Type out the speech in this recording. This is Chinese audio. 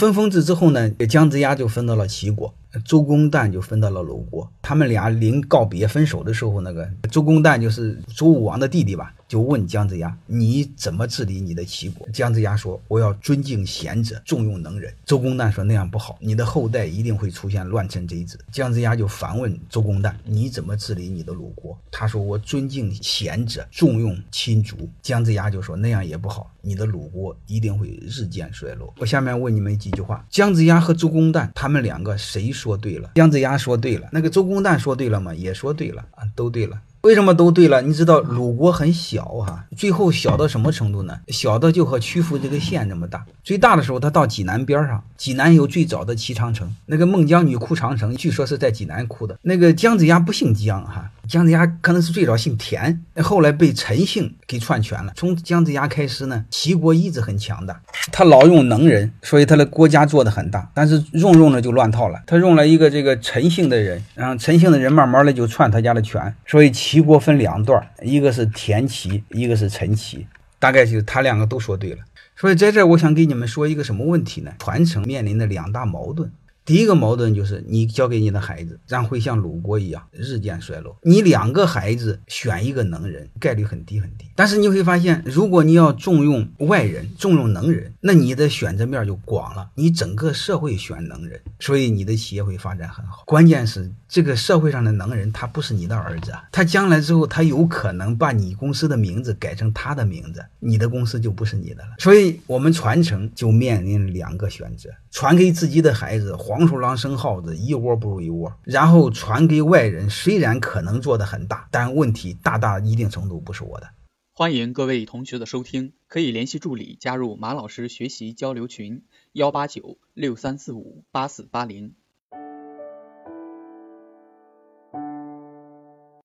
分封制之后呢，姜子牙就分到了齐国，周公旦就分到了鲁国。他们俩临告别分手的时候，那个周公旦就是周武王的弟弟吧，就问姜子牙：“你怎么治理你的齐国？”姜子牙说：“我要尊敬贤者，重用能人。”周公旦说：“那样不好，你的后代一定会出现乱臣贼子。”姜子牙就反问周公旦：“你怎么治理你的鲁国？”他说：“我尊敬贤者，重用亲族。”姜子牙就说：“那样也不好，你的鲁国一定会日渐衰落。”我下面问你们几句话：姜子牙和周公旦他们两个谁说对了？姜子牙说对了，那个周公旦说对了吗？也说对了啊，都对了。为什么都对了？你知道鲁国很小哈，最后小到什么程度呢？小的就和曲阜这个县这么大。最大的时候，它到济南边上。济南有最早的齐长城，那个孟姜女哭长城，据说是在济南哭的。那个姜子牙不姓姜哈，姜子牙可能是最早姓田，后来被陈姓给篡权了。从姜子牙开始呢，齐国一直很强大。他老用能人，所以他的国家做的很大。但是用用着就乱套了，他用了一个这个陈姓的人，然后陈姓的人慢慢的就篡他家的权，所以齐国分两段，一个是田齐，一个是陈齐，大概就他两个都说对了。所以在这，我想给你们说一个什么问题呢？传承面临的两大矛盾。第一个矛盾就是你交给你的孩子，将会像鲁国一样日渐衰落。你两个孩子选一个能人，概率很低很低。但是你会发现，如果你要重用外人，重用能人，那你的选择面就广了。你整个社会选能人，所以你的企业会发展很好。关键是这个社会上的能人，他不是你的儿子啊，他将来之后，他有可能把你公司的名字改成他的名字，你的公司就不是你的了。所以，我们传承就面临两个选择：传给自己的孩子。黄鼠狼生耗子，一窝不如一窝。然后传给外人，虽然可能做的很大，但问题大大一定程度不是我的。欢迎各位同学的收听，可以联系助理加入马老师学习交流群：幺八九六三四五八四八零。